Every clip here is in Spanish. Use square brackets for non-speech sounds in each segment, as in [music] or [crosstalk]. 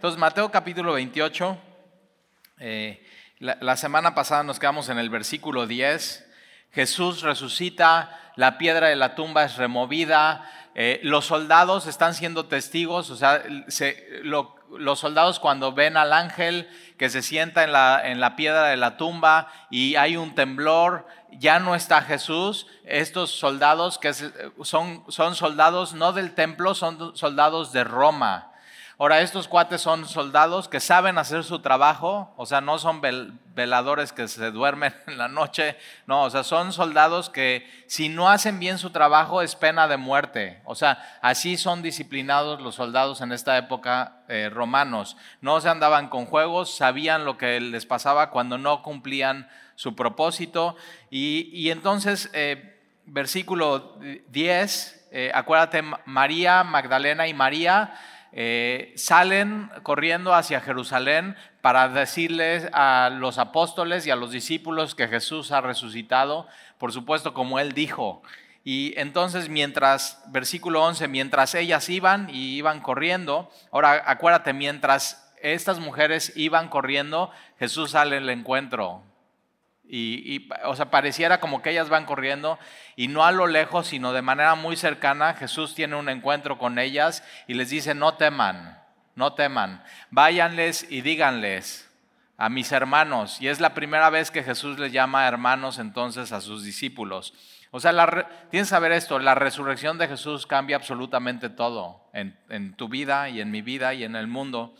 Entonces, Mateo capítulo 28, eh, la, semana pasada nos quedamos en el versículo 10. Jesús resucita, la piedra de la tumba es removida, eh, los soldados están siendo testigos, o sea, se- lo- los soldados cuando ven al ángel que se sienta en la, en la piedra de la tumba y hay un temblor, ya no está Jesús, estos soldados que son, son soldados no del templo, son soldados de Roma. Ahora, estos cuates son soldados que saben hacer su trabajo, o sea, no son vel- veladores que se duermen [laughs] en la noche, no, o sea, son soldados que si no hacen bien su trabajo es pena de muerte. O sea, así son disciplinados los soldados en esta época eh, romanos. No se andaban con juegos, sabían lo que les pasaba cuando no cumplían su propósito. Y, y entonces, eh, versículo 10, eh, acuérdate, Ma- María, Magdalena y María eh, salen corriendo hacia Jerusalén para decirles a los apóstoles y a los discípulos que Jesús ha resucitado, por supuesto como él dijo. Y entonces mientras, versículo 11, mientras ellas iban y iban corriendo, ahora acuérdate, mientras estas mujeres iban corriendo, Jesús sale al encuentro. Y, y, o sea, pareciera como que ellas van corriendo y no a lo lejos, sino de manera muy cercana, Jesús tiene un encuentro con ellas y les dice, no teman, no teman, váyanles y díganles a mis hermanos. Y es la primera vez que Jesús les llama hermanos entonces a sus discípulos. O sea, la tienes que saber esto, la resurrección de Jesús cambia absolutamente todo en, en tu vida y en mi vida y en el mundo.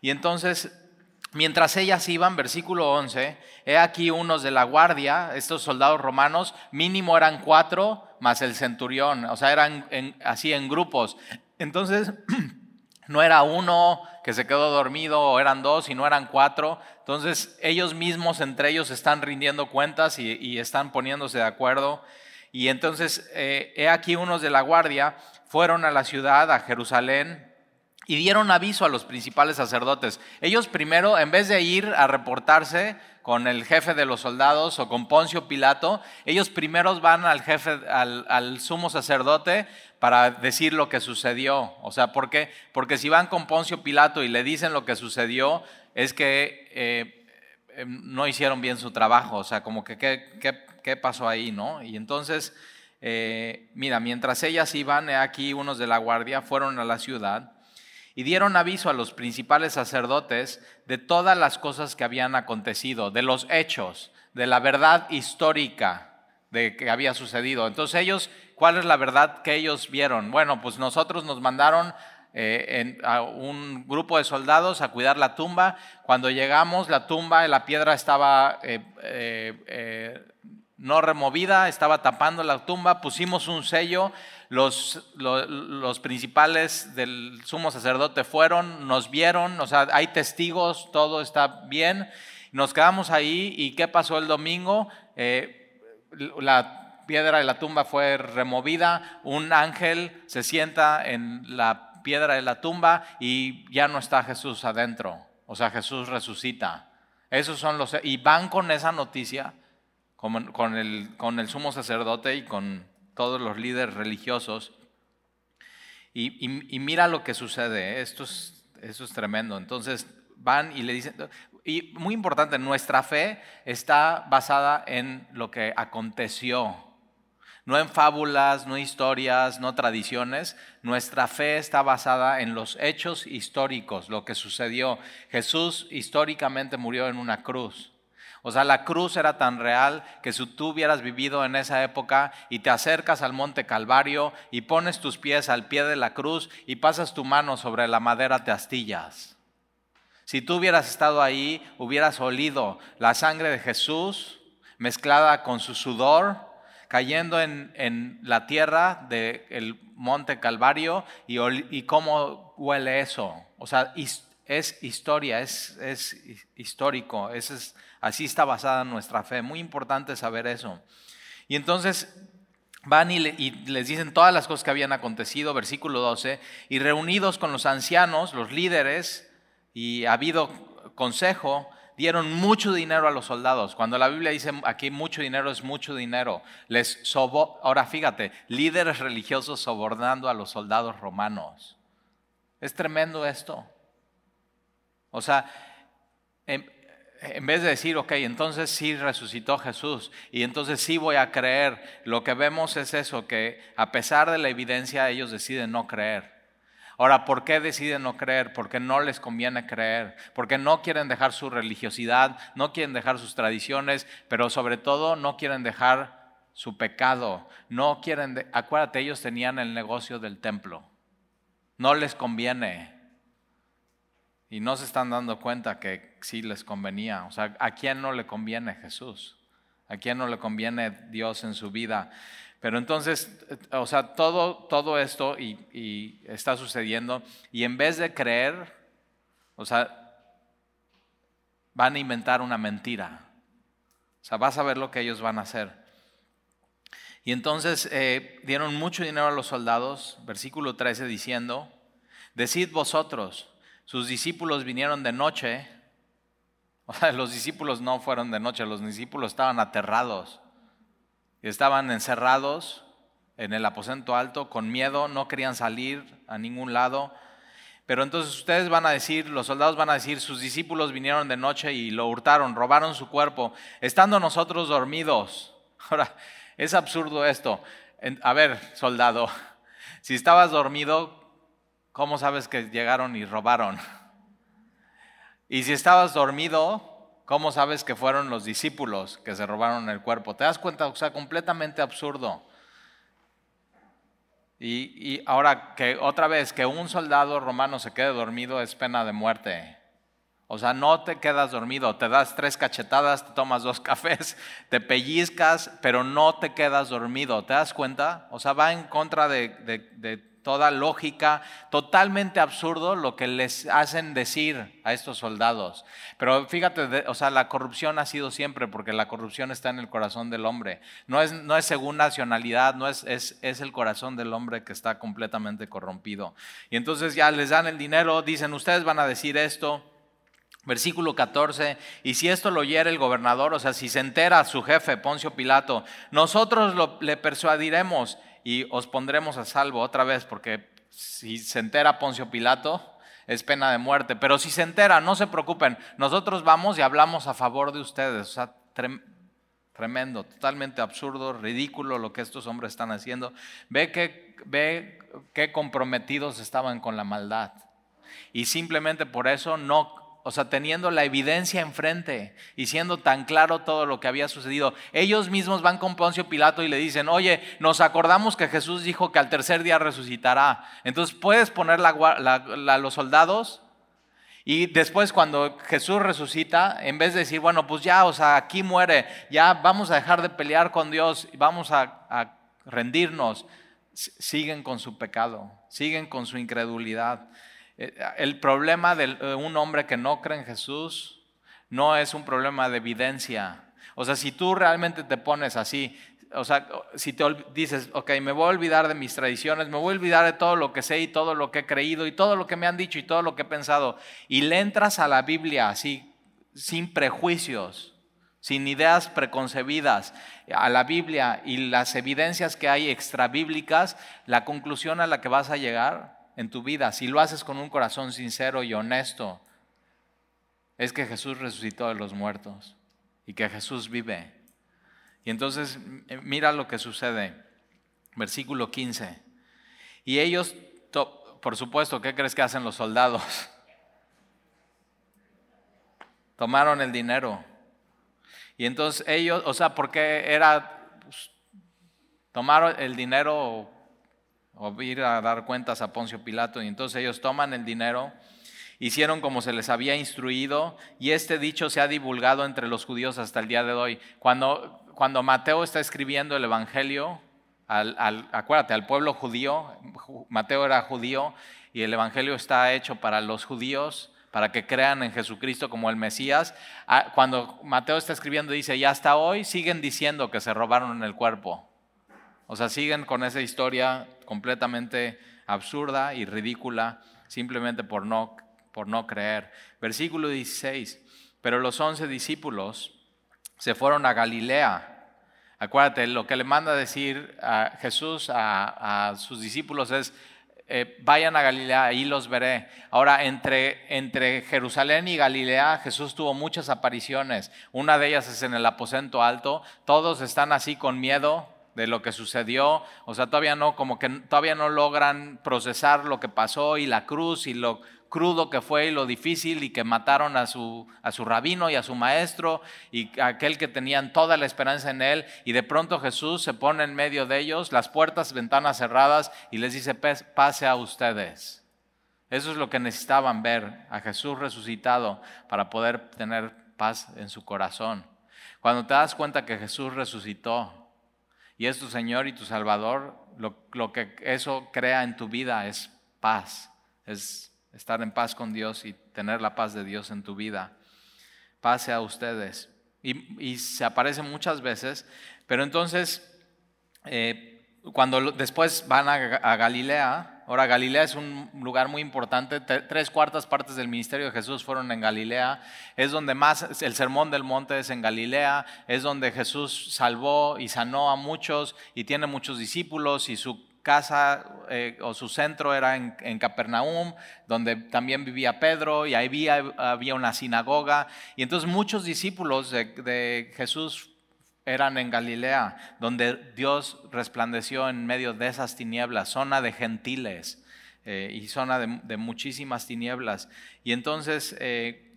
Y entonces Mientras ellas iban, versículo 11, he aquí unos de la guardia, estos soldados romanos, mínimo eran cuatro más el centurión, o sea, eran así en grupos. Entonces, [clears throat] no era uno que se quedó dormido o eran dos, sino eran cuatro. Entonces, ellos mismos entre ellos están rindiendo cuentas y, y están poniéndose de acuerdo. Y entonces, eh, he aquí unos de la guardia fueron a la ciudad, a Jerusalén, y dieron aviso a los principales sacerdotes. Ellos primero, en vez de ir a reportarse con el jefe de los soldados o con Poncio Pilato, ellos primero van al jefe, al, sumo sacerdote para decir lo que sucedió. O sea, ¿por qué? Porque si van con Poncio Pilato y le dicen lo que sucedió, es que eh, eh, no hicieron bien su trabajo. O sea, como que qué, pasó ahí, ¿no? Y entonces, eh, mira, mientras ellas iban, aquí unos de la guardia fueron a la ciudad y dieron aviso a los principales sacerdotes de todas las cosas que habían acontecido, de los hechos, de la verdad histórica de que había sucedido. Entonces ellos, ¿cuál es la verdad que ellos vieron? Bueno, pues nosotros nos mandaron eh, en- a un grupo de soldados a cuidar la tumba. Cuando llegamos, la tumba, la piedra estaba eh, eh, no removida, estaba tapando la tumba, pusimos un sello, los, lo- los principales del sumo sacerdote fueron, nos vieron, o sea, hay testigos, todo está bien, nos quedamos ahí y ¿qué pasó el domingo? Eh, la piedra de la tumba fue removida, un ángel se sienta en la piedra de la tumba y ya no está Jesús adentro, o sea, Jesús resucita. Esos son los... Y van con esa noticia con, el, con el sumo sacerdote y con todos los líderes religiosos. Y, y- y mira lo que sucede, ¿eh? esto es, esto es tremendo. Entonces van y le dicen, y muy importante, nuestra fe está basada en lo que aconteció, no en fábulas, no historias, no tradiciones. Nuestra fe está basada en los hechos históricos, lo que sucedió. Jesús históricamente murió en una cruz. O sea, la cruz era tan real que si tú hubieras vivido en esa época y te acercas al monte Calvario y pones tus pies al pie de la cruz y pasas tu mano sobre la madera, te astillas. Si tú hubieras estado ahí, hubieras olido la sangre de Jesús mezclada con su sudor, cayendo en, en la tierra del monte Calvario y, y cómo huele eso. O sea, es historia, es, es histórico, es, así está basada nuestra fe. Muy importante saber eso. Y entonces van y, le- y les dicen todas las cosas que habían acontecido, versículo 12, y reunidos con los ancianos, los líderes, y ha habido consejo, dieron mucho dinero a los soldados. Cuando la Biblia dice aquí mucho dinero es mucho dinero. Les Ahora fíjate, líderes religiosos sobornando a los soldados romanos. Es tremendo esto. O sea, en, vez de decir, ok, entonces sí resucitó Jesús y entonces sí voy a creer, lo que vemos es eso, que a pesar de la evidencia ellos deciden no creer. Ahora, ¿por qué deciden no creer? Porque no les conviene creer, porque no quieren dejar su religiosidad, no quieren dejar sus tradiciones, pero sobre todo no quieren dejar su pecado, no quieren, acuérdate, ellos tenían el negocio del templo, no les conviene. Y no se están dando cuenta que sí les convenía. O sea, ¿a quién no le conviene Jesús? ¿A quién no le conviene Dios en su vida? Pero entonces, o sea, todo, todo esto y, está sucediendo y en vez de creer, o sea, van a inventar una mentira. O sea, vas a ver lo que ellos van a hacer. Y entonces eh, dieron mucho dinero a los soldados, versículo 13 diciendo, decid vosotros, sus discípulos vinieron de noche. [laughs] O sea, los discípulos no fueron de noche, los discípulos estaban aterrados. Estaban encerrados en el aposento alto con miedo, no querían salir a ningún lado. Pero entonces ustedes van a decir, los soldados van a decir, sus discípulos vinieron de noche y lo hurtaron, robaron su cuerpo, estando nosotros dormidos. [laughs] Ahora, es absurdo esto. A ver, soldado, [laughs] si estabas dormido, ¿cómo sabes que llegaron y robaron? Y si estabas dormido, ¿Cómo sabes que fueron los discípulos que se robaron el cuerpo? ¿Te das cuenta? O sea, completamente absurdo. Y, ahora que otra vez, que un soldado romano se quede dormido es pena de muerte. O sea, no te quedas dormido, te das tres cachetadas, te tomas dos [laughs] cafés, te pellizcas, pero no te quedas dormido. ¿Te das cuenta? O sea, va en contra de, de toda lógica, totalmente absurdo lo que les hacen decir a estos soldados. Pero fíjate, o sea, la corrupción ha sido siempre, porque la corrupción está en el corazón del hombre. No es, no es según nacionalidad, no es, es, es el corazón del hombre que está completamente corrompido. Y entonces ya les dan el dinero, dicen, ustedes van a decir esto. Versículo 14, y si esto lo oyera el gobernador, o sea, si se entera su jefe, Poncio Pilato, nosotros le persuadiremos y os pondremos a salvo otra vez, porque si se entera Poncio Pilato, es pena de muerte. Pero si se entera, no se preocupen, nosotros vamos y hablamos a favor de ustedes. O sea, tremendo, totalmente absurdo, ridículo lo que estos hombres están haciendo. Ve que, ve qué comprometidos estaban con la maldad. Y simplemente por eso no o sea, teniendo la evidencia enfrente y siendo tan claro todo lo que había sucedido, ellos mismos van con Poncio Pilato y le dicen, oye, nos acordamos que Jesús dijo que al tercer día resucitará. Entonces, ¿puedes poner la, los soldados? Y después cuando Jesús resucita, en vez de decir, bueno, pues ya, o sea, aquí muere, ya vamos a dejar de pelear con Dios, vamos a rendirnos, siguen con su pecado, siguen con su incredulidad. Eh, el problema de un hombre que no cree en Jesús no es un problema de evidencia. O sea, si tú realmente te pones así, o sea, si te dices, ok, me voy a olvidar de mis tradiciones, me voy a olvidar de todo lo que sé y todo lo que he creído y todo lo que me han dicho y todo lo que he pensado, y le entras a la Biblia así, sin prejuicios, sin ideas preconcebidas, a la Biblia y las evidencias que hay extrabíblicas, la conclusión a la que vas a llegar en tu vida, si lo haces con un corazón sincero y honesto, es que Jesús resucitó de los muertos y que Jesús vive. Y entonces mira lo que sucede. Versículo 15. Y ellos, por supuesto, ¿qué crees que hacen los soldados? [laughs] Tomaron el dinero. Y entonces ellos, o sea, porque era, pues, tomaron el dinero o ir a dar cuentas a Poncio Pilato. Y entonces ellos toman el dinero, hicieron como se les había instruido y este dicho se ha divulgado entre los judíos hasta el día de hoy. Cuando, cuando Mateo está escribiendo el Evangelio, al, acuérdate, al pueblo judío, Mateo era judío y el Evangelio está hecho para los judíos, para que crean en Jesucristo como el Mesías. Ah, cuando Mateo está escribiendo dice, y hasta hoy siguen diciendo que se robaron el cuerpo. O sea, siguen con esa historia completamente absurda y ridícula simplemente por no, por no creer. Versículo 16, pero los once discípulos se fueron a Galilea. Acuérdate, lo que le manda decir a Jesús a, sus discípulos es, eh, vayan a Galilea, ahí los veré. Ahora, entre, entre Jerusalén y Galilea, Jesús tuvo muchas apariciones. Una de ellas es en el aposento alto. Todos están así con miedo de lo que sucedió. O sea, todavía no, como que todavía no logran procesar lo que pasó y la cruz y lo crudo que fue y lo difícil y que mataron a su, a su rabino y a su maestro y aquel que tenían toda la esperanza en él y de pronto Jesús se pone en medio de ellos, las puertas, ventanas cerradas y les dice, pase a ustedes. Eso es lo que necesitaban ver, a Jesús resucitado para poder tener paz en su corazón. Cuando te das cuenta que Jesús resucitó y es tu Señor y tu Salvador, lo, que eso crea en tu vida es paz, es estar en paz con Dios y tener la paz de Dios en tu vida. Pase a ustedes. Y, se aparece muchas veces, pero entonces, eh, cuando después van a, Galilea, ahora Galilea es un lugar muy importante, tres cuartas partes del ministerio de Jesús fueron en Galilea, es donde más, el sermón del monte es en Galilea, es donde Jesús salvó y sanó a muchos y tiene muchos discípulos y su casa eh, o su centro era en, Capernaum, donde también vivía Pedro y ahí había, había una sinagoga. Y entonces muchos discípulos de, Jesús eran en Galilea, donde Dios resplandeció en medio de esas tinieblas, zona de gentiles eh, y zona de, muchísimas tinieblas. Y entonces eh,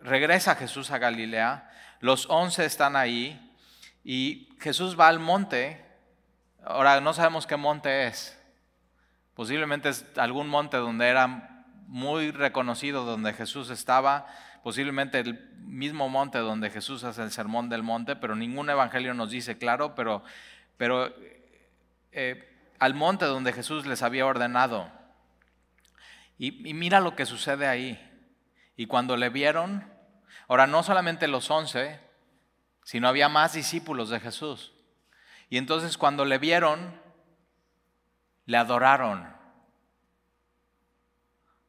regresa Jesús a Galilea, los once están ahí y Jesús va al monte Ahora, no sabemos qué monte es. Posiblemente es algún monte donde era muy reconocido, donde Jesús estaba, posiblemente el mismo monte donde Jesús hace el sermón del monte, pero ningún evangelio nos dice claro, pero, pero eh, al monte donde Jesús les había ordenado. Y, y mira lo que sucede ahí. Y cuando le vieron, ahora no solamente los once, sino había más discípulos de Jesús. Y entonces cuando le vieron, le adoraron.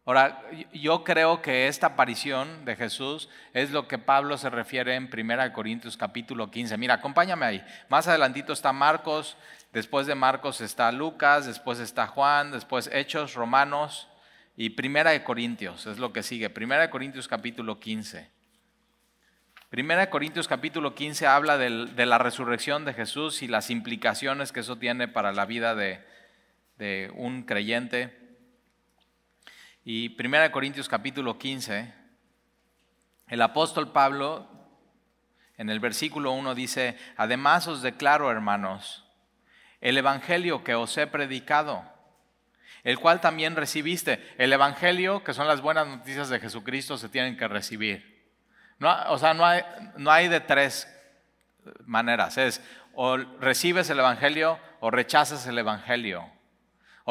Ahora, yo creo que esta aparición de Jesús es lo que Pablo se refiere en 1 Corintios capítulo 15. Mira, acompáñame ahí. Más adelantito está Marcos, después de Marcos está Lucas, después está Juan, después Hechos, Romanos y 1 Corintios, es lo que sigue. 1 Corintios capítulo 15. Primera Corintios capítulo 15 habla de la resurrección de Jesús y las implicaciones que eso tiene para la vida de un creyente. Y Primera Corintios capítulo 15, el apóstol Pablo en el versículo 1 dice, además os declaro, hermanos, el Evangelio que os he predicado, el cual también recibiste. El Evangelio, que son las buenas noticias de Jesucristo, se tienen que recibir. No, o sea, no hay, no hay de tres maneras. Es o recibes el Evangelio o rechazas el Evangelio.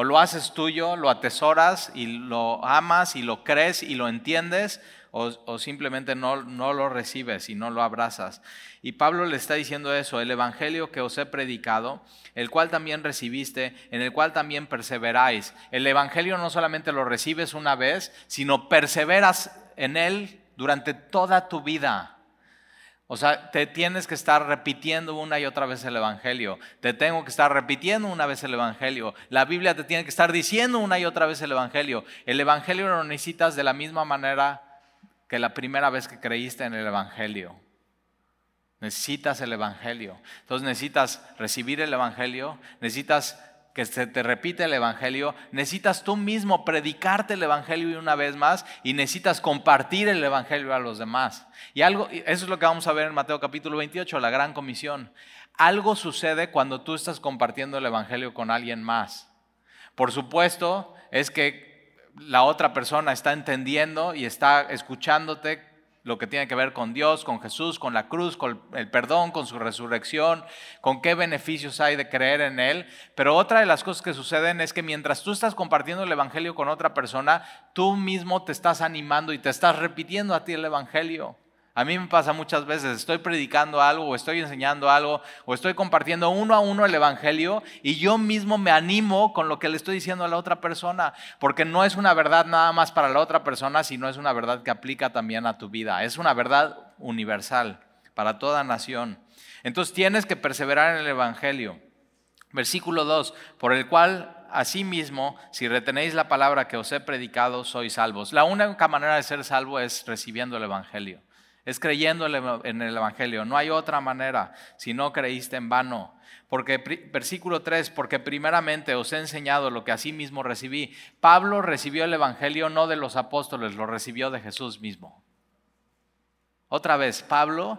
O lo haces tuyo, lo atesoras y lo amas y lo crees y lo entiendes, o, simplemente no, no, lo recibes y no lo abrazas. Y Pablo le está diciendo eso, el Evangelio que os he predicado, el cual también recibiste, en el cual también perseveráis. El Evangelio no solamente lo recibes una vez, sino perseveras en él durante toda tu vida. O sea, te tienes que estar repitiendo una y otra vez el Evangelio. Te tengo que estar repitiendo una vez el Evangelio. La Biblia te tiene que estar diciendo una y otra vez el Evangelio. El Evangelio lo necesitas de la misma manera que la primera vez que creíste en el Evangelio. Necesitas el Evangelio. Entonces necesitas recibir el Evangelio, necesitas que se te repite el Evangelio, necesitas tú mismo predicarte el Evangelio una vez más y necesitas compartir el Evangelio a los demás. Y algo, eso es lo que vamos a ver en Mateo capítulo 28, la gran comisión. Algo sucede cuando tú estás compartiendo el Evangelio con alguien más. Por supuesto, es que la otra persona está entendiendo y está escuchándote lo que tiene que ver con Dios, con Jesús, con la cruz, con el perdón, con su resurrección, con qué beneficios hay de creer en Él. Pero otra de las cosas que suceden es que mientras tú estás compartiendo el Evangelio con otra persona, tú mismo te estás animando y te estás repitiendo a ti el Evangelio. A mí me pasa muchas veces, estoy predicando algo o estoy enseñando algo o estoy compartiendo uno a uno el Evangelio y yo mismo me animo con lo que le estoy diciendo a la otra persona, porque no es una verdad nada más para la otra persona, sino es una verdad que aplica también a tu vida, es una verdad universal para toda nación. Entonces tienes que perseverar en el Evangelio. Versículo 2, por el cual Asimismo, si retenéis la palabra que os he predicado, sois salvos. La única manera de ser salvo es recibiendo el Evangelio, es creyendo en el Evangelio. No hay otra manera si no creíste en vano. Porque, versículo 3, porque primeramente os he enseñado lo que así mismo recibí. Pablo recibió el Evangelio no de los apóstoles, lo recibió de Jesús mismo. Otra vez, Pablo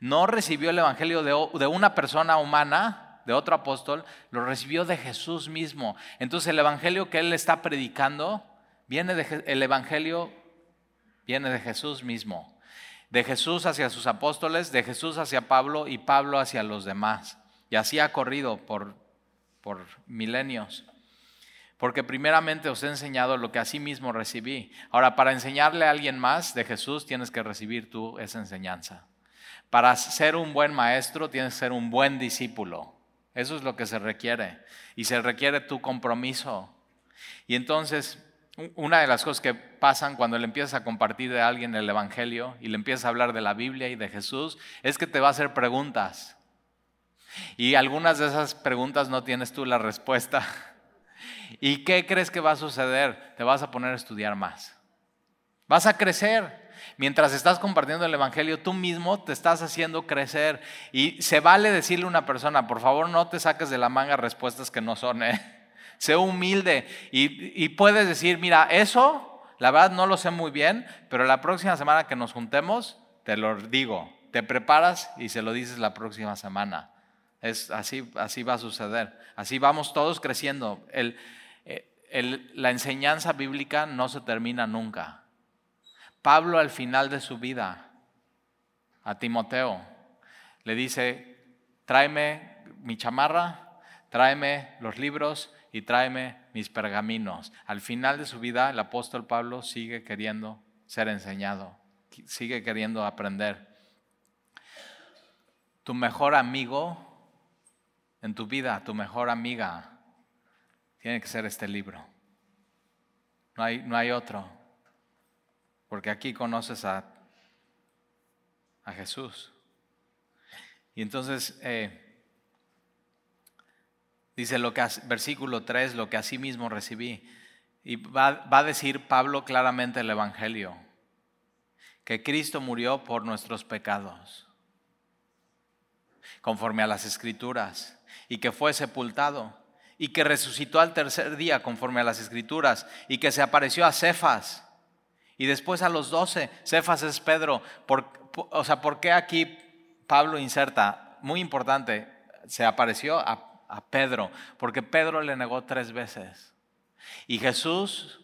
no recibió el Evangelio de, de una persona humana, de otro apóstol, lo recibió de Jesús mismo. Entonces el evangelio que él está predicando viene de el evangelio viene de Jesús mismo. De Jesús hacia sus apóstoles, de Jesús hacia Pablo y Pablo hacia los demás. Y así ha corrido por, por milenios. Porque primeramente os he enseñado lo que así mismo recibí. Ahora, para enseñarle a alguien más de Jesús, tienes que recibir tú esa enseñanza. Para ser un buen maestro, tienes que ser un buen discípulo. Eso es lo que se requiere. Y se requiere tu compromiso. Y entonces, una de las cosas que pasan cuando le empiezas a compartir de alguien el Evangelio y le empiezas a hablar de la Biblia y de Jesús, es que te va a hacer preguntas. Y algunas de esas preguntas no tienes tú la respuesta. [laughs] ¿Y qué crees que va a suceder? Te vas a poner a estudiar más. Vas a crecer. Mientras estás compartiendo el Evangelio, tú mismo te estás haciendo crecer. Y se vale decirle a una persona, por favor no te saques de la manga respuestas que no son. ¿eh? Sé humilde y, puedes decir, mira, eso, la verdad no lo sé muy bien, pero la próxima semana que nos juntemos, te lo digo. Te preparas y se lo dices la próxima semana. Es, así, así va a suceder. Así vamos todos creciendo. El, el, la enseñanza bíblica no se termina nunca. Pablo al final de su vida a Timoteo le dice, tráeme mi chamarra, tráeme los libros y tráeme mis pergaminos. Al final de su vida el apóstol Pablo sigue queriendo ser enseñado, sigue queriendo aprender. Tu mejor amigo en tu vida, tu mejor amiga, tiene que ser este libro. No hay, no hay otro porque aquí conoces a, a Jesús. Y entonces eh, dice lo que, versículo 3, lo que así mismo recibí. Y va, va a decir Pablo claramente el Evangelio, que Cristo murió por nuestros pecados, conforme a las escrituras, y que fue sepultado, y que resucitó al tercer día, conforme a las escrituras, y que se apareció a Cefas y después a los doce, Cefas es Pedro. o sea, ¿por qué aquí Pablo inserta? Muy importante, se apareció a, Pedro, porque Pedro le negó tres veces. Y Jesús,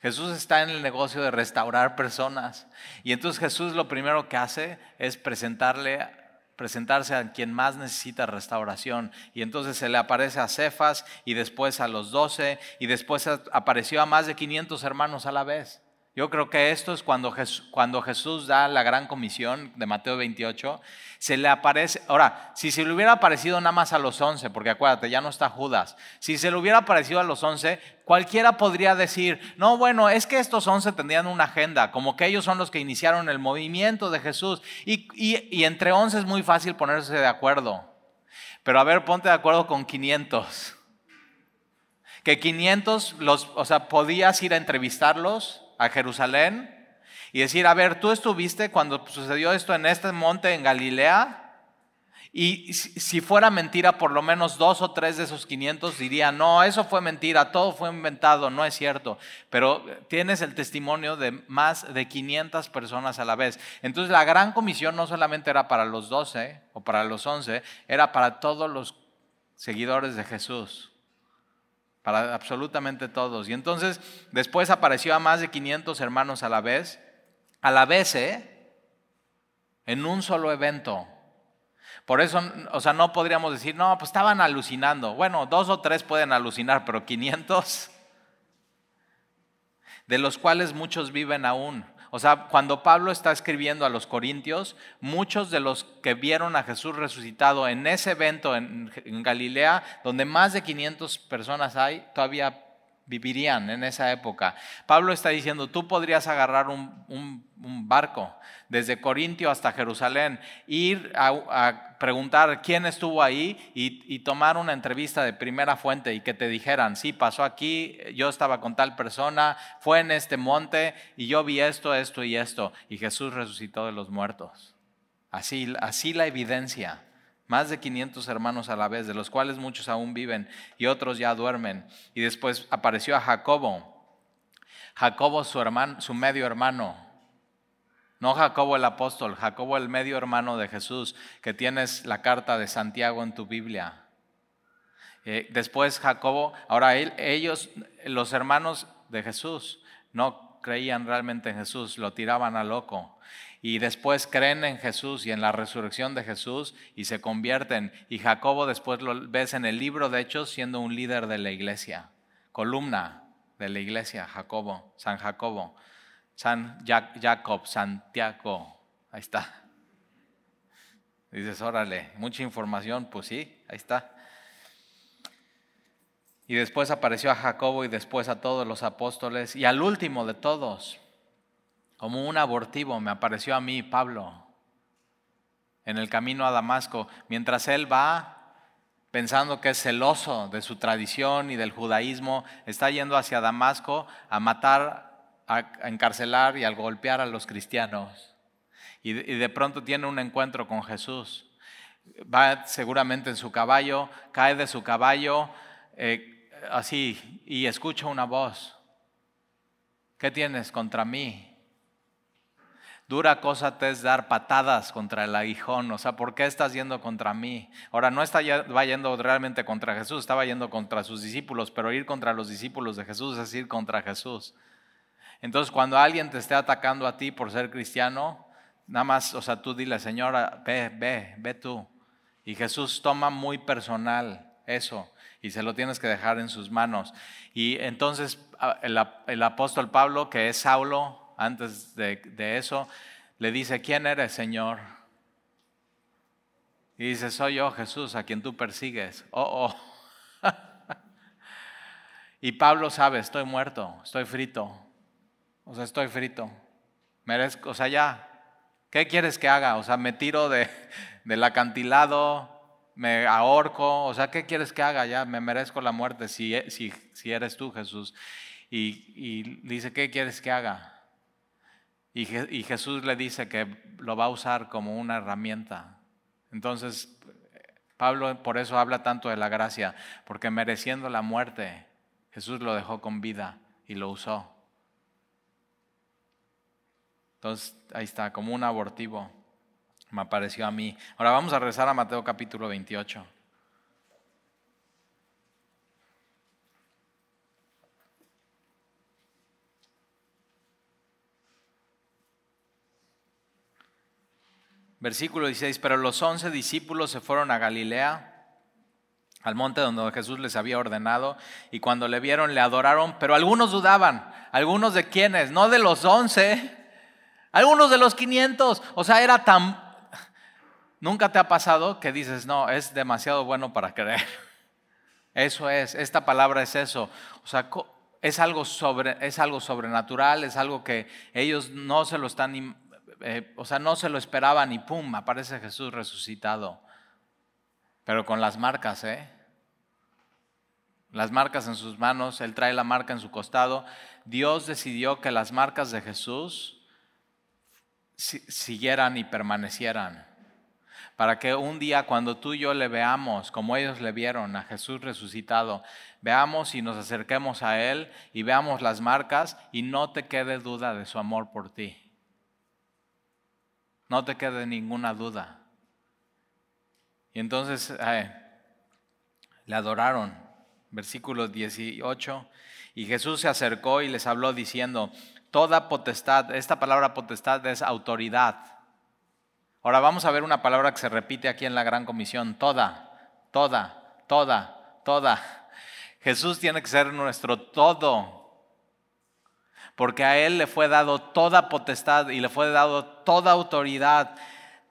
Jesús está en el negocio de restaurar personas. Y entonces Jesús lo primero que hace es presentarle presentarse a quien más necesita restauración. Y entonces se le aparece a Cefas y después a los doce y después apareció a más de 500 hermanos a la vez. Yo creo que esto es cuando Jesús, cuando Jesús da la gran comisión de Mateo 28, se le aparece, ahora, si se le hubiera aparecido nada más a los once, porque acuérdate, ya no está Judas, si se le hubiera aparecido a los once, cualquiera podría decir, no, bueno, es que estos once tendrían una agenda, como que ellos son los que iniciaron el movimiento de Jesús, y, y entre once es muy fácil ponerse de acuerdo, pero a ver, ponte de acuerdo con 500. Que 500, los, o sea, podías ir a entrevistarlos, Jerusalén y decir, a ver, tú estuviste cuando sucedió esto en este monte en Galilea. Y si fuera mentira, por lo menos dos o tres de esos 500 dirían, no, eso fue mentira, todo fue inventado, no es cierto. Pero tienes el testimonio de más de 500 personas a la vez. Entonces la gran comisión no solamente era para los 12 o para los 11, era para todos los seguidores de Jesús para absolutamente todos. Y entonces después apareció a más de 500 hermanos a la vez, a la vez, ¿eh? En un solo evento. Por eso, o sea, no podríamos decir, no, pues estaban alucinando. Bueno, dos o tres pueden alucinar, pero 500, de los cuales muchos viven aún. O sea, cuando Pablo está escribiendo a los corintios, muchos de los que vieron a Jesús resucitado en ese evento en, Galilea, donde más de 500 personas hay, todavía vivirían en esa época. Pablo está diciendo, tú podrías agarrar un, barco desde Corintio hasta Jerusalén, ir a, preguntar quién estuvo ahí y, tomar una entrevista de primera fuente y que te dijeran, sí, pasó aquí, yo estaba con tal persona, fue en este monte y yo vi esto, esto y esto, y Jesús resucitó de los muertos. Así, así la evidencia más de 500 hermanos a la vez, de los cuales muchos aún viven y otros ya duermen. Y después apareció a Jacobo, Jacobo su hermano, su medio hermano, no Jacobo el apóstol, Jacobo el medio hermano de Jesús, que tienes la carta de Santiago en tu Biblia. Eh, después Jacobo, ahora ellos, los hermanos de Jesús, no creían realmente en Jesús, lo tiraban a loco y después creen en Jesús y en la resurrección de Jesús y se convierten. Y Jacobo después lo ves en el libro de Hechos siendo un líder de la iglesia, columna de la iglesia, Jacobo, San Jacobo, San Jacob, Santiago, ahí está. Dices, órale, mucha información, pues sí, ahí está. Y después apareció a Jacobo y después a todos los apóstoles y al último de todos, como un abortivo me apareció a mí Pablo en el camino a Damasco, mientras él va pensando que es celoso de su tradición y del judaísmo, está yendo hacia Damasco a matar, a encarcelar y a golpear a los cristianos. Y de, pronto tiene un encuentro con Jesús. Va seguramente en su caballo, cae de su caballo, eh, así, y escucha una voz. ¿Qué tienes contra mí? Dura cosa te es dar patadas contra el aguijón. O sea, ¿por qué estás yendo contra mí? Ahora, no está va yendo realmente contra Jesús, estaba yendo contra sus discípulos, pero ir contra los discípulos de Jesús es ir contra Jesús. Entonces, cuando alguien te esté atacando a ti por ser cristiano, nada más, o sea, tú dile, Señora, ve, ve, ve tú. Y Jesús toma muy personal eso y se lo tienes que dejar en sus manos. Y entonces el apóstol Pablo, que es Saulo, antes de, eso, le dice, ¿quién eres, Señor? Y dice, soy yo, Jesús, a quien tú persigues. Oh, oh. [laughs] y Pablo sabe, estoy muerto, estoy frito. O sea, estoy frito. Merezco, o sea, ya, ¿qué quieres que haga? O sea, me tiro de, del acantilado, me ahorco, o sea, ¿qué quieres que haga? Ya, me merezco la muerte si, si, si eres tú, Jesús. Y, y dice, ¿qué quieres que haga? Y, Jesús le dice que lo va a usar como una herramienta. Entonces, Pablo por eso habla tanto de la gracia, porque mereciendo la muerte, Jesús lo dejó con vida y lo usó. Entonces, ahí está, como un abortivo, me apareció a mí. Ahora vamos a rezar a Mateo capítulo 28. Versículo 16, pero los once discípulos se fueron a Galilea, al monte donde Jesús les había ordenado, y cuando le vieron le adoraron, pero algunos dudaban, algunos de quienes, no de los once, algunos de los quinientos, o sea, era tan... Nunca te ha pasado que dices, no, es demasiado bueno para creer. Eso es, esta palabra es eso. O sea, es algo, sobre, es algo sobrenatural, es algo que ellos no se lo están eh, o sea, no se lo esperaban y pum, aparece Jesús resucitado. Pero con las marcas, ¿eh? Las marcas en sus manos, Él trae la marca en su costado. Dios decidió que las marcas de Jesús siguieran y permanecieran. Para que un día cuando tú y yo le veamos, como ellos le vieron a Jesús resucitado, veamos y nos acerquemos a Él y veamos las marcas y no te quede duda de su amor por ti. No te quede ninguna duda. Y entonces le adoraron. Versículo 18. Y Jesús se acercó y les habló diciendo, toda potestad, esta palabra potestad es autoridad. Ahora vamos a ver una palabra que se repite aquí en la Gran Comisión, toda, toda, toda, toda. Jesús tiene que ser nuestro todo porque a Él le fue dado toda potestad y le fue dado toda autoridad.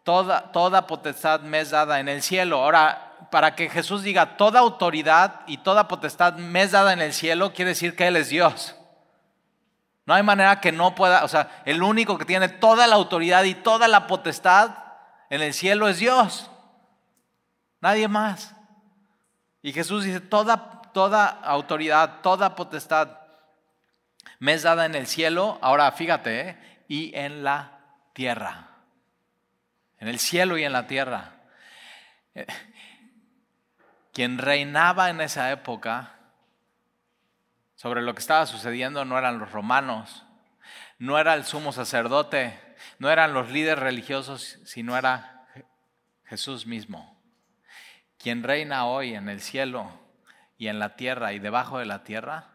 Toda, toda potestad me es dada en el cielo. Ahora, para que Jesús diga, toda autoridad y toda potestad me es dada en el cielo, quiere decir que Él es Dios. No hay manera que no pueda, o sea, el único que tiene toda la autoridad y toda la potestad en el cielo es Dios. Nadie más. Y Jesús dice, toda, toda autoridad, toda potestad me es dada en el cielo, ahora fíjate, ¿eh? y en la tierra. En el cielo y en la tierra. Eh, quien reinaba en esa época sobre lo que estaba sucediendo no eran los romanos, no era el sumo sacerdote, no eran los líderes religiosos, sino era Jesús mismo. Quien reina hoy en el cielo y en la tierra y debajo de la tierra,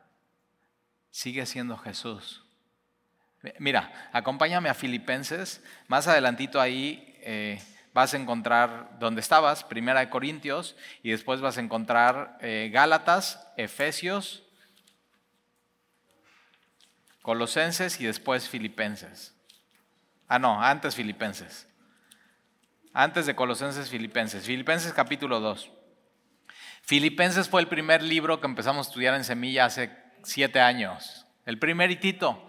sigue siendo Jesús. Mira, acompáñame a Filipenses, más adelantito ahí eh, vas a encontrar donde estabas, Primera de Corintios, y después vas a encontrar eh, Gálatas, Efesios, Colosenses y después Filipenses. Ah, no, antes Filipenses. Antes de Colosenses, Filipenses. Filipenses capítulo 2. Filipenses fue el primer libro que empezamos a estudiar en Semilla hace siete años. El primer hitito.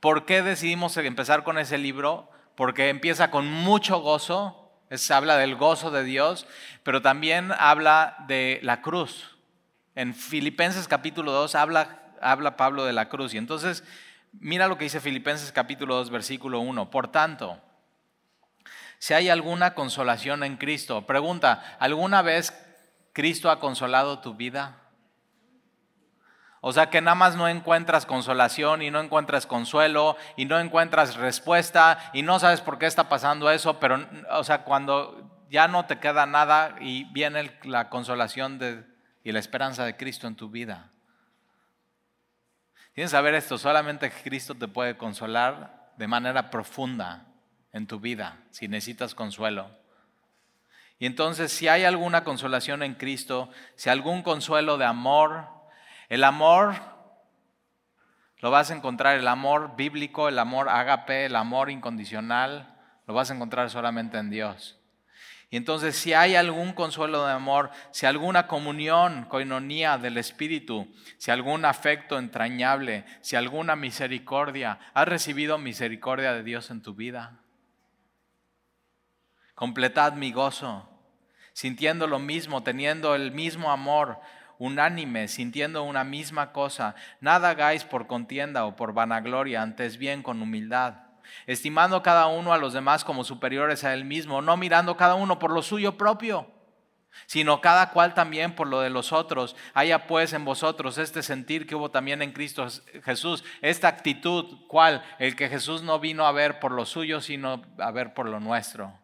¿Por qué decidimos empezar con ese libro? Porque empieza con mucho gozo, habla del gozo de Dios, pero también habla de la cruz. En Filipenses capítulo 2 habla, habla Pablo de la cruz. Y entonces, mira lo que dice Filipenses capítulo 2, versículo 1. Por tanto, si hay alguna consolación en Cristo, pregunta, ¿alguna vez Cristo ha consolado tu vida? O sea que nada más no encuentras consolación y no encuentras consuelo y no encuentras respuesta y no sabes por qué está pasando eso, pero, o sea, cuando ya no te queda nada y viene la consolación y la esperanza de Cristo en tu vida. Tienes que saber esto, solamente Cristo te puede consolar de manera profunda en tu vida, si necesitas consuelo. Y entonces, si hay alguna consolación en Cristo, si algún consuelo de amor, el amor lo vas a encontrar, el amor bíblico, el amor agape, el amor incondicional, lo vas a encontrar solamente en Dios. Y entonces si hay algún consuelo de amor, si alguna comunión, coinonía del Espíritu, si algún afecto entrañable, si alguna misericordia, has recibido misericordia de Dios en tu vida. Completad mi gozo, sintiendo lo mismo, teniendo el mismo amor, unánime, sintiendo una misma cosa. Nada hagáis por contienda o por vanagloria, antes bien con humildad, estimando cada uno a los demás como superiores a él mismo, no mirando cada uno por lo suyo propio, sino cada cual también por lo de los otros. Haya pues en vosotros este sentir que hubo también en Cristo Jesús, esta actitud, cual el que Jesús no vino a ver por lo suyo, sino a ver por lo nuestro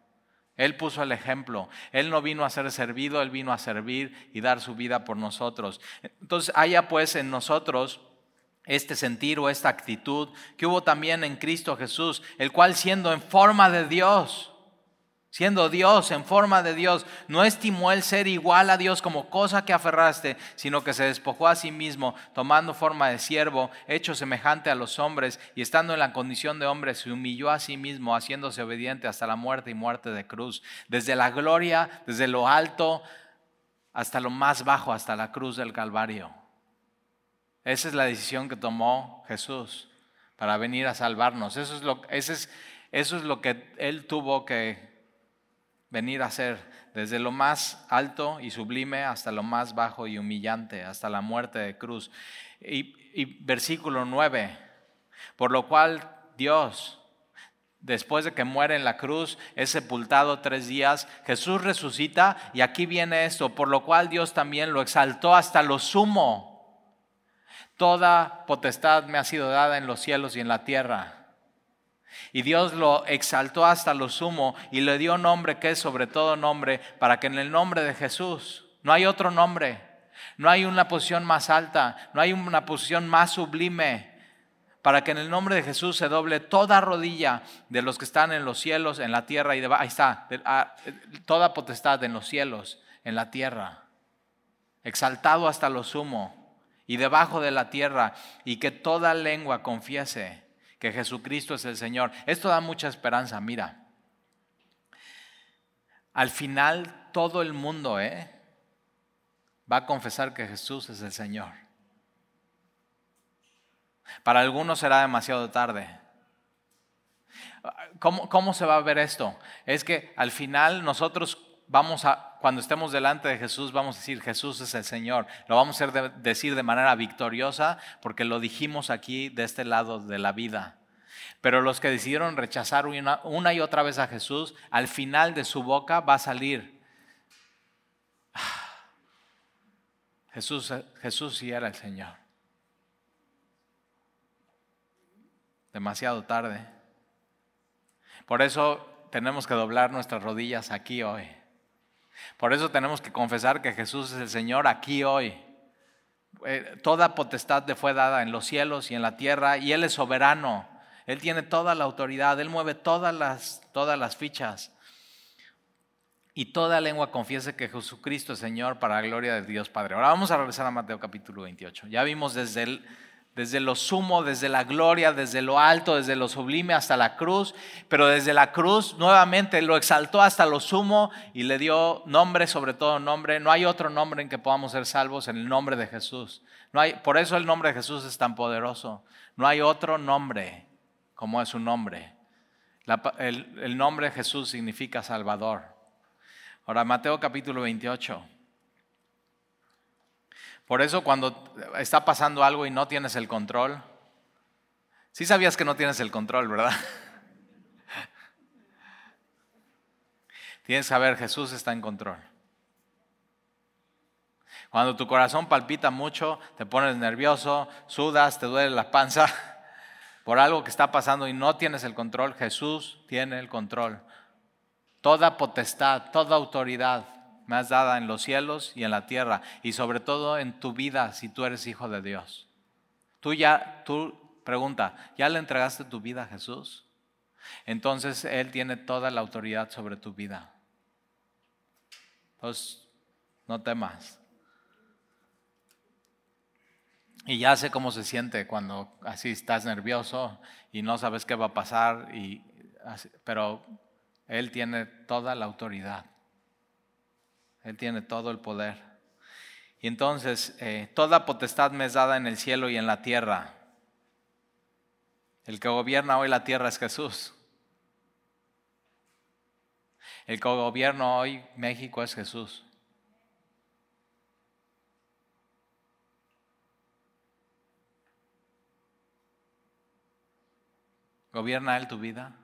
él puso el ejemplo. Él no vino a ser servido, Él vino a servir y dar su vida por nosotros. Entonces haya pues en nosotros este sentir o esta actitud que hubo también en Cristo Jesús, el cual siendo en forma de Dios, Siendo Dios en forma de Dios, no estimó el ser igual a Dios como cosa que aferraste, sino que se despojó a sí mismo, tomando forma de siervo, hecho semejante a los hombres, y estando en la condición de hombre, se humilló a sí mismo, haciéndose obediente hasta la muerte y muerte de cruz. Desde la gloria, desde lo alto, hasta lo más bajo, hasta la cruz del Calvario. Esa es la decisión que tomó Jesús para venir a salvarnos. Eso es lo, eso es lo que Él tuvo que venir a ser, desde lo más alto y sublime hasta lo más bajo y humillante, hasta la muerte de cruz. Y, versículo 9, por lo cual Dios, después de que muere en la cruz, es sepultado tres días, Jesús resucita y aquí viene esto, por lo cual Dios también lo exaltó hasta lo sumo. Toda potestad me ha sido dada en los cielos y en la tierra. Y Dios lo exaltó hasta lo sumo y le dio nombre que es sobre todo nombre, para que en el nombre de Jesús no hay otro nombre, no hay una posición más alta, no hay una posición más sublime, para que en el nombre de Jesús se doble toda rodilla de los que están en los cielos, en la tierra y debajo. Ahí está, ah, toda potestad en los cielos, en la tierra, exaltado hasta lo sumo y debajo de la tierra, y que toda lengua confiese que Jesucristo es el Señor. Esto da mucha esperanza, mira. Al final todo el mundo, ¿eh? va a confesar que Jesús es el Señor. Para algunos será demasiado tarde. ¿Cómo, ¿Cómo, se va a ver esto? Es que al final nosotros vamos a, cuando estemos delante de Jesús, vamos a decir, Jesús es el Señor. Lo vamos a decir de manera victoriosa porque lo dijimos aquí de este lado de la vida. Pero los que decidieron rechazar una, y otra vez a Jesús, al final de su boca va a salir, Jesús, Jesús sí era el Señor. Demasiado tarde. Por eso tenemos que doblar nuestras rodillas aquí hoy. Por eso tenemos que confesar que Jesús es el Señor aquí hoy. Eh, toda potestad le fue dada en los cielos y en la tierra y Él es soberano. Él tiene toda la autoridad, Él mueve todas las, todas las fichas y toda lengua confiese que Jesucristo es Señor para la gloria de Dios Padre. Ahora vamos a regresar a Mateo capítulo 28. Ya vimos desde, el, desde lo sumo, desde la gloria, desde lo alto, desde lo sublime hasta la cruz, pero desde la cruz nuevamente lo exaltó hasta lo sumo y le dio nombre sobre todo nombre. No hay otro nombre en que podamos ser salvos en el nombre de Jesús. No hay, por eso el nombre de Jesús es tan poderoso. No hay otro nombre como es su nombre. el, el nombre de Jesús significa Salvador. Ahora, Mateo capítulo 28. Por eso cuando está pasando algo y no tienes el control, sí sabías que no tienes el control, ¿verdad? [laughs] Tienes que saber, Jesús está en control. Cuando tu corazón palpita mucho, te pones nervioso, sudas, te duele la panza [laughs] por algo que está pasando y no tienes el control, Jesús tiene el control. Toda potestad, toda autoridad me has dada en los cielos y en la tierra y sobre todo en tu vida si tú eres hijo de Dios. Tú ya, tú pregunta, ¿ya le entregaste tu vida a Jesús? Entonces Él tiene toda la autoridad sobre tu vida. Entonces, no temas. Y ya sé cómo se siente cuando así estás nervioso y no sabes qué va a pasar, y pero él tiene toda la autoridad. Él tiene todo el poder. Y entonces, eh, toda potestad me es dada en el cielo y en la tierra. El que gobierna hoy la tierra es Jesús. El que gobierna hoy México es Jesús. ¿Gobierna Él tu vida?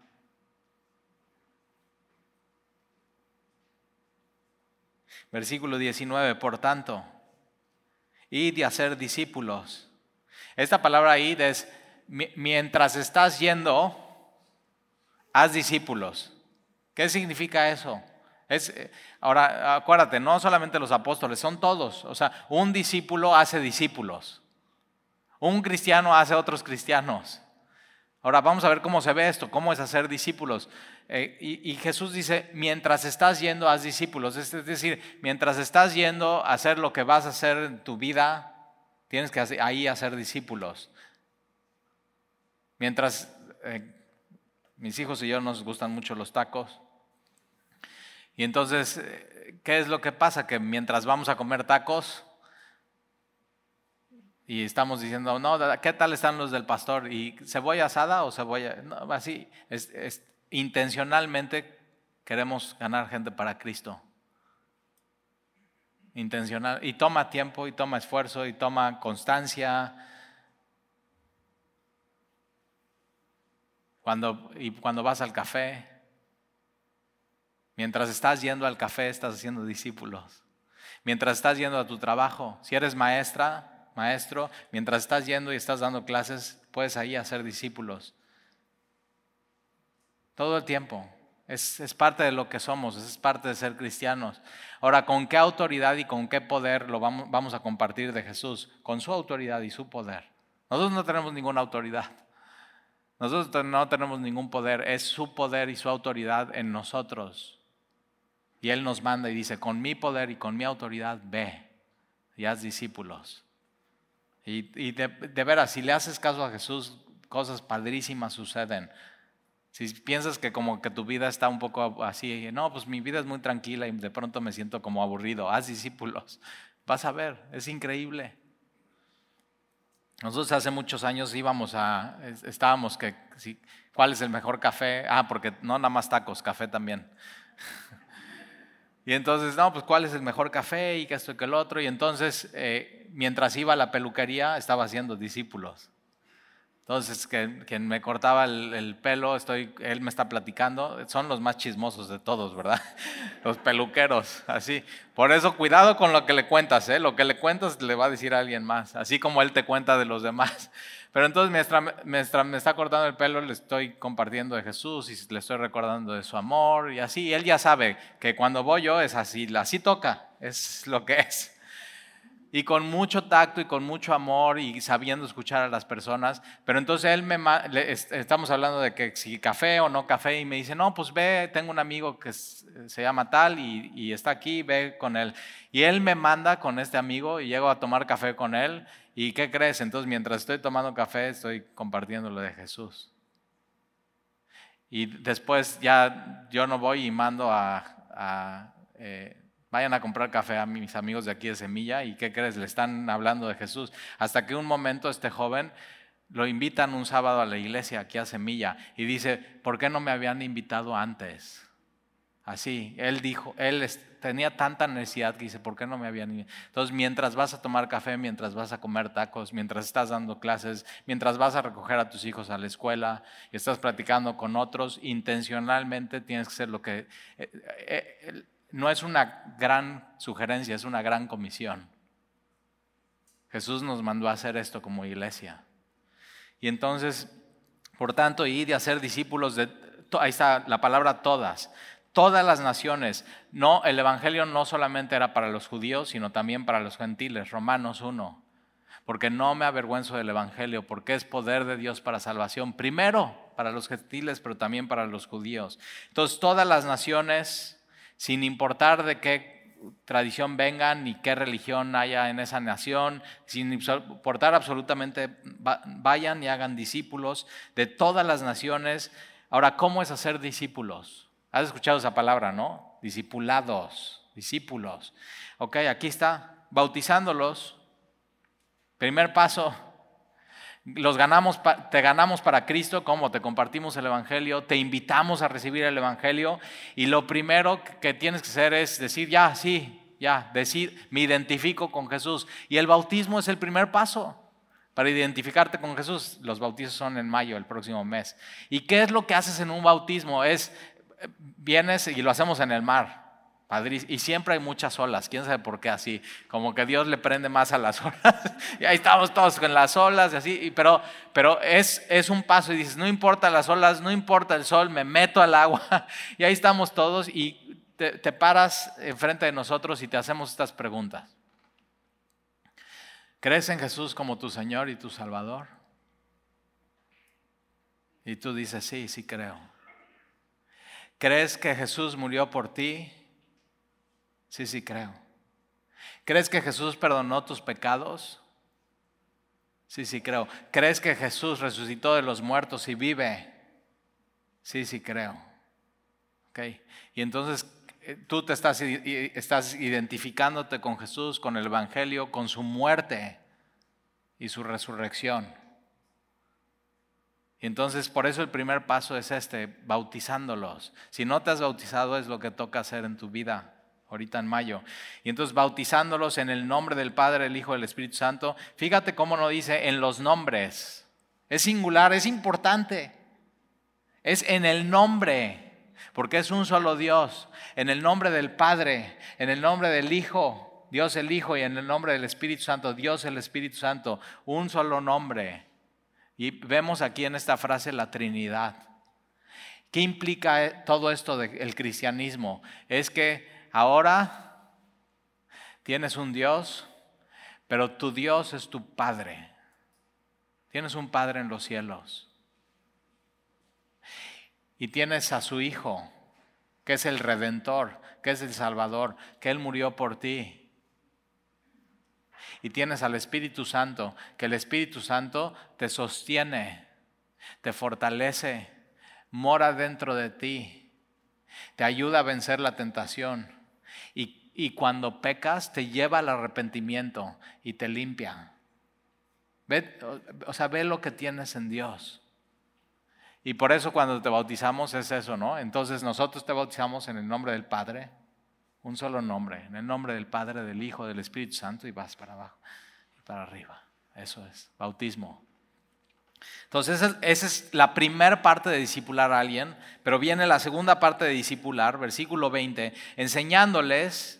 Versículo 19, por tanto, id y hacer discípulos. Esta palabra id es, mientras estás yendo, haz discípulos. ¿Qué significa eso? Es, eh, ahora, acuérdate, no solamente los apóstoles, son todos. O sea, un discípulo hace discípulos. Un cristiano hace otros cristianos. Ahora vamos a ver cómo se ve esto, cómo es hacer discípulos. Eh, y, Jesús dice, mientras estás yendo, haz discípulos. Es decir, mientras estás yendo a hacer lo que vas a hacer en tu vida, tienes que ahí hacer discípulos. Mientras eh, mis hijos y yo nos gustan mucho los tacos. Y entonces, eh, ¿qué es lo que pasa? Que mientras vamos a comer tacos, y estamos diciendo, no, ¿qué tal están los del pastor? ¿Y cebolla asada o cebolla? No, así, es, intencionalmente queremos ganar gente para Cristo. Intencional. Y toma tiempo, y toma esfuerzo, y toma constancia. Cuando, y cuando vas al café, mientras estás yendo al café, estás haciendo discípulos. Mientras estás yendo a tu trabajo, si eres maestra, maestro, mientras estás yendo y estás dando clases, puedes ahí hacer discípulos. Todo el tiempo. Es, parte de lo que somos, es parte de ser cristianos. Ahora, ¿con qué autoridad y con qué poder lo vamos, vamos a compartir de Jesús? Con su autoridad y su poder. Nosotros no tenemos ninguna autoridad. Nosotros no tenemos ningún poder. Es su poder y su autoridad en nosotros. Y Él nos manda y dice, con mi poder y con mi autoridad, ve y haz discípulos. Y, de, veras, si le haces caso a Jesús, cosas padrísimas suceden. Si piensas que como que tu vida está un poco así, no, pues mi vida es muy tranquila y de pronto me siento como aburrido, haz discípulos. [laughs] Vas a ver, es increíble. Nosotros hace muchos años íbamos a, estábamos que, ¿cuál es el mejor café? Ah, porque no nada más tacos, café también. [laughs] Y entonces, no, pues cuál es el mejor café y que esto y que el otro. Y entonces, eh, mientras iba a la peluquería, estaba haciendo discípulos. Entonces, quien, me cortaba el, pelo, estoy, él me está platicando, son los más chismosos de todos, ¿verdad? [laughs] Los peluqueros, así. Por eso, cuidado con lo que le cuentas, ¿eh? Lo que le cuentas le va a decir a alguien más, así como él te cuenta de los demás. [laughs] Pero entonces, mientras, me está cortando el pelo, le estoy compartiendo de Jesús y le estoy recordando de su amor y así. Y él ya sabe que cuando voy yo es así, así toca, es lo que es y con mucho tacto y con mucho amor y sabiendo escuchar a las personas. Pero entonces él me, estamos hablando de que si café o no café y me dice, no, pues ve, tengo un amigo que se llama tal y, está aquí, ve con él. Y él me manda con este amigo y llego a tomar café con él. ¿Y qué crees? Entonces mientras estoy tomando café estoy compartiendo lo de Jesús. Y después ya yo no voy y mando a... Eh, Vayan a comprar café a mis amigos de aquí de Semilla y ¿qué crees? Le están hablando de Jesús. Hasta que un momento este joven lo invitan un sábado a la iglesia aquí a Semilla y dice, ¿por qué no me habían invitado antes? Así, él dijo, él tenía tanta necesidad que dice, ¿por qué no me habían invitado? Entonces, mientras vas a tomar café, mientras vas a comer tacos, mientras estás dando clases, mientras vas a recoger a tus hijos a la escuela y estás platicando con otros, intencionalmente tienes que ser lo que... Eh, eh, no es una gran sugerencia, es una gran comisión. Jesús nos mandó a hacer esto como iglesia. Y entonces, por tanto, ir y hacer discípulos de, ahí está la palabra todas, todas las naciones. No, el evangelio no solamente era para los judíos, sino también para los gentiles. Romanos 1. Porque no me avergüenzo del evangelio, porque es poder de Dios para salvación. Primero para los gentiles, pero también para los judíos. Entonces, todas las naciones sin importar de qué tradición vengan ni qué religión haya en esa nación, sin importar absolutamente, vayan y hagan discípulos de todas las naciones. Ahora, ¿cómo es hacer discípulos? Has escuchado esa palabra, ¿no? Discipulados, discípulos. Ok, aquí está, bautizándolos. Primer paso, los ganamos, te ganamos para Cristo, como te compartimos el Evangelio, te invitamos a recibir el Evangelio y lo primero que tienes que hacer es decir, ya, sí, ya, decir, me identifico con Jesús. Y el bautismo es el primer paso para identificarte con Jesús. Los bautizos son en mayo, el próximo mes. ¿Y qué es lo que haces en un bautismo? Es, eh, vienes y lo hacemos en el mar. Y siempre hay muchas olas, quién sabe por qué así, como que Dios le prende más a las [laughs] olas. y ahí estamos todos con las olas y así, pero, pero es, es un paso y dices, no importa las olas, no importa el sol, me meto al agua. [laughs] y ahí estamos todos y te paras enfrente de nosotros y te hacemos estas preguntas. ¿Crees en Jesús como tu Señor y tu Salvador? Y tú dices, sí, sí creo. ¿Crees que Jesús murió por ti Sí, sí, creo. ¿Crees que Jesús perdonó tus pecados? Sí, sí, creo. ¿Crees que Jesús resucitó de los muertos y vive? Sí, sí, creo. Ok. Y entonces eh, tú te estás, estás identificándote con Jesús, con el Evangelio, con su muerte y su resurrección. Y entonces por eso el primer paso es este, bautizándolos. Si no te has bautizado es lo que toca hacer en tu vida ahorita en mayo. Y entonces bautizándolos en el nombre del Padre, el Hijo, del Espíritu Santo. Fíjate cómo no dice en los nombres. Es singular, es importante. Es en el nombre, porque es un solo Dios. En el nombre del Padre, en el nombre del Hijo, Dios el Hijo, y en el nombre del Espíritu Santo, Dios el Espíritu Santo. Un solo nombre. Y vemos aquí en esta frase la Trinidad. ¿Qué implica todo esto del cristianismo? Es que Ahora tienes un Dios, pero tu Dios es tu Padre. Tienes un Padre en los cielos. Y tienes a su Hijo, que es el Redentor, que es el Salvador, que Él murió por ti. Y tienes al Espíritu Santo, que el Espíritu Santo te sostiene, te fortalece, mora dentro de ti, te ayuda a vencer la tentación y cuando pecas te lleva al arrepentimiento y te limpia. O sea, ve lo que tienes en Dios. Y por eso cuando te bautizamos es eso, ¿no? Entonces nosotros te bautizamos en el nombre del Padre, un solo nombre, en el nombre del Padre, del Hijo, del Espíritu Santo y vas para abajo y para arriba. Eso es, bautismo. Entonces esa es la primera parte de discipular a alguien, pero viene la segunda parte de discipular, versículo 20, enseñándoles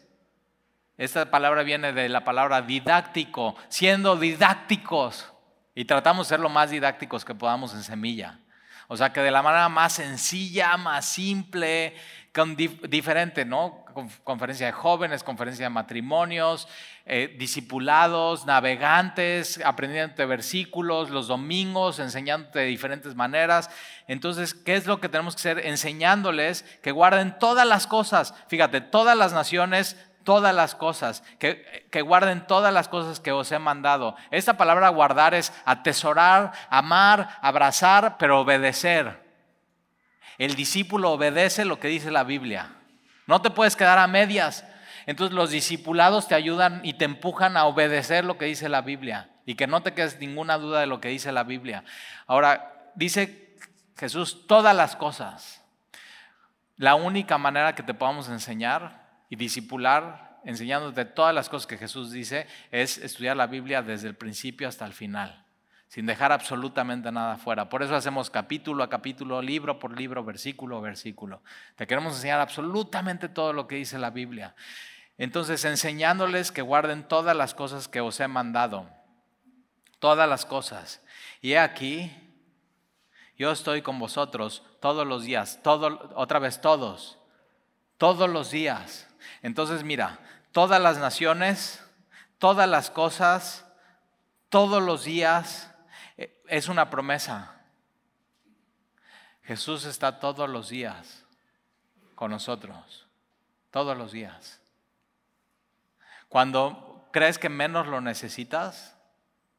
esta palabra viene de la palabra didáctico, siendo didácticos. Y tratamos de ser lo más didácticos que podamos en semilla. O sea, que de la manera más sencilla, más simple, con diferente, ¿no? Conferencia de jóvenes, conferencia de matrimonios, eh, discipulados, navegantes, aprendiendo versículos, los domingos, enseñándote de diferentes maneras. Entonces, ¿qué es lo que tenemos que hacer? Enseñándoles que guarden todas las cosas. Fíjate, todas las naciones todas las cosas, que, que, guarden todas las cosas que os he mandado. Esta palabra guardar es atesorar, amar, abrazar, pero obedecer. El discípulo obedece lo que dice la Biblia. No te puedes quedar a medias. Entonces los discipulados te ayudan y te empujan a obedecer lo que dice la Biblia y que no te quedes ninguna duda de lo que dice la Biblia. Ahora, dice Jesús todas las cosas. La única manera que te podamos enseñar y discipular, enseñándote todas las cosas que Jesús dice, es estudiar la Biblia desde el principio hasta el final, sin dejar absolutamente nada fuera. Por eso hacemos capítulo a capítulo, libro por libro, versículo a versículo. Te queremos enseñar absolutamente todo lo que dice la Biblia. Entonces, enseñándoles que guarden todas las cosas que os he mandado, todas las cosas. Y he aquí, yo estoy con vosotros todos los días, todo, otra vez todos, todos los días entonces mira, todas las naciones, todas las cosas, todos los días, eh, es una promesa. Jesús está todos los días con nosotros, todos los días. Cuando crees que menos lo necesitas,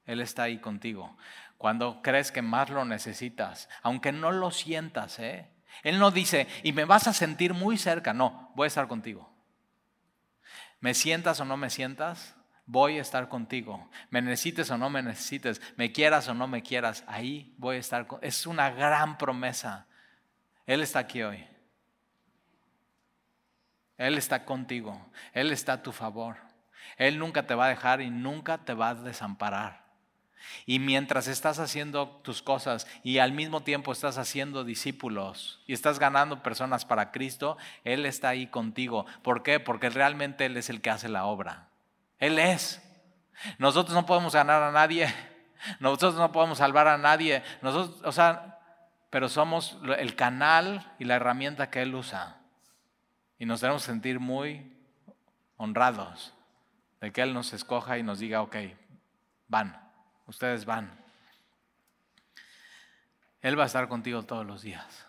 Él está ahí contigo. Cuando crees que más lo necesitas, aunque no lo sientas, ¿eh? Él no dice, y me vas a sentir muy cerca, no, voy a estar contigo. Me sientas o no me sientas, voy a estar contigo. Me necesites o no me necesites, me quieras o no me quieras, ahí voy a estar. Es una gran promesa. Él está aquí hoy. Él está contigo. Él está a tu favor. Él nunca te va a dejar y nunca te va a desamparar. Y mientras estás haciendo tus cosas y al mismo tiempo estás haciendo discípulos y estás ganando personas para Cristo, Él está ahí contigo. ¿Por qué? Porque realmente Él es el que hace la obra. Él es. Nosotros no podemos ganar a nadie. Nosotros no podemos salvar a nadie. Nosotros, o sea, pero somos el canal y la herramienta que Él usa. Y nos debemos sentir muy honrados de que Él nos escoja y nos diga, ok, van ustedes van. Él va a estar contigo todos los días.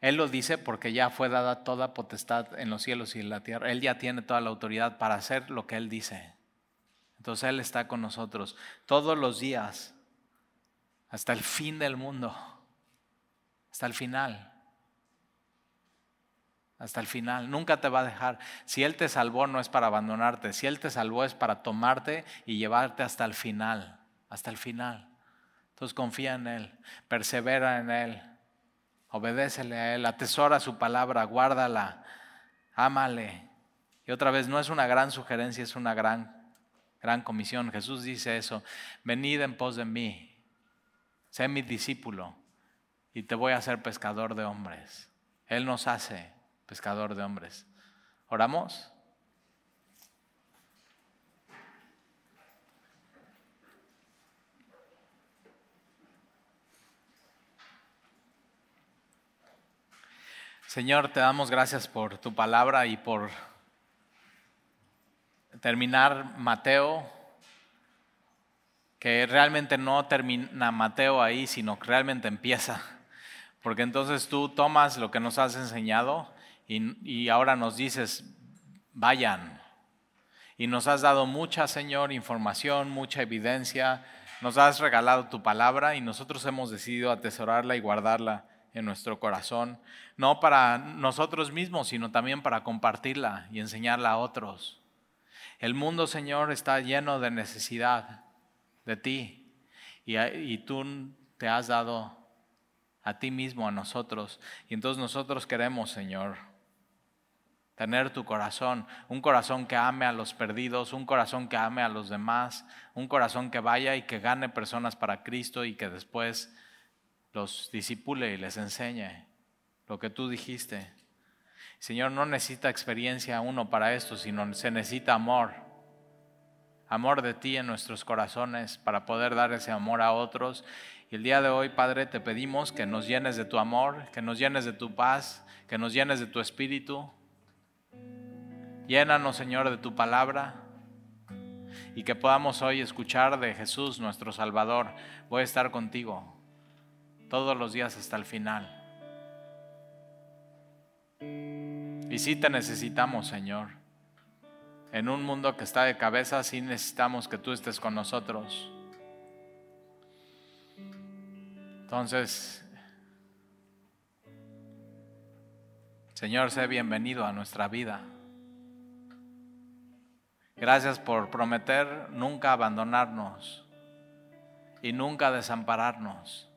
Él lo dice porque ya fue dada toda potestad en los cielos y en la tierra. Él ya tiene toda la autoridad para hacer lo que Él dice. Entonces Él está con nosotros todos los días, hasta el fin del mundo, hasta el final hasta el final, nunca te va a dejar. Si Él te salvó no es para abandonarte, si Él te salvó es para tomarte y llevarte hasta el final, hasta el final. Entonces confía en Él, persevera en Él, obedécele a Él, atesora su palabra, guárdala, ámale. Y otra vez, no es una gran sugerencia, es una gran, gran comisión. Jesús dice eso, venid en pos de mí, sé mi discípulo y te voy a hacer pescador de hombres. Él nos hace pescador de hombres. ¿Oramos? Señor, te damos gracias por tu palabra y por terminar Mateo, que realmente no termina Mateo ahí, sino que realmente empieza. Porque entonces tú tomas lo que nos has enseñado y, ahora nos dices, vayan. Y nos has dado mucha, Señor, información, mucha evidencia. Nos has regalado tu palabra y nosotros hemos decidido atesorarla y guardarla en nuestro corazón, no para nosotros mismos, sino también para compartirla y enseñarla a otros. El mundo, Señor, está lleno de necesidad de ti y, y tú te has dado a ti mismo, a nosotros. Y entonces nosotros queremos, Señor, tener tu corazón, un corazón que ame a los perdidos, un corazón que ame a los demás, un corazón que vaya y que gane personas para Cristo y que después los disipule y les enseñe lo que tú dijiste. Señor, no necesita experiencia uno para esto, sino se necesita amor. Amor de ti en nuestros corazones para poder dar ese amor a otros. Y el día de hoy, Padre, te pedimos que nos llenes de tu amor, que nos llenes de tu paz, que nos llenes de tu espíritu. Llénanos, Señor, de tu palabra y que podamos hoy escuchar de Jesús, nuestro Salvador. Voy a estar contigo todos los días hasta el final. Y sí te necesitamos, Señor. En un mundo que está de cabeza, sí necesitamos que tú estés con nosotros. Entonces, Señor, sé bienvenido a nuestra vida. Gracias por prometer nunca abandonarnos y nunca desampararnos.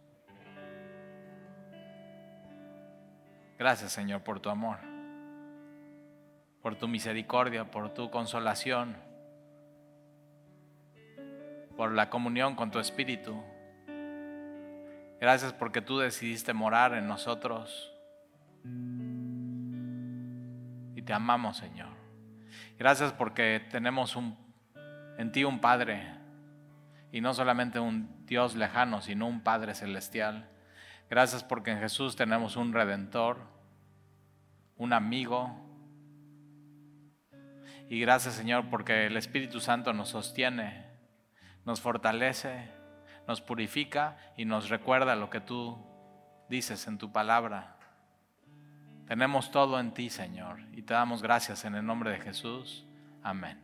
Gracias Señor por tu amor, por tu misericordia, por tu consolación, por la comunión con tu Espíritu. Gracias porque tú decidiste morar en nosotros. Te amamos Señor. Gracias porque tenemos en ti un Padre. Y no solamente un Dios lejano, sino un Padre celestial Gracias porque en Jesús tenemos un redentor, un amigo. Y gracias Señor porque el Espíritu Santo nos sostiene, nos fortalece, nos purifica y nos recuerda lo que tú dices en tu palabra. Tenemos todo en ti, Señor, y te damos gracias en el nombre de Jesús. Amén.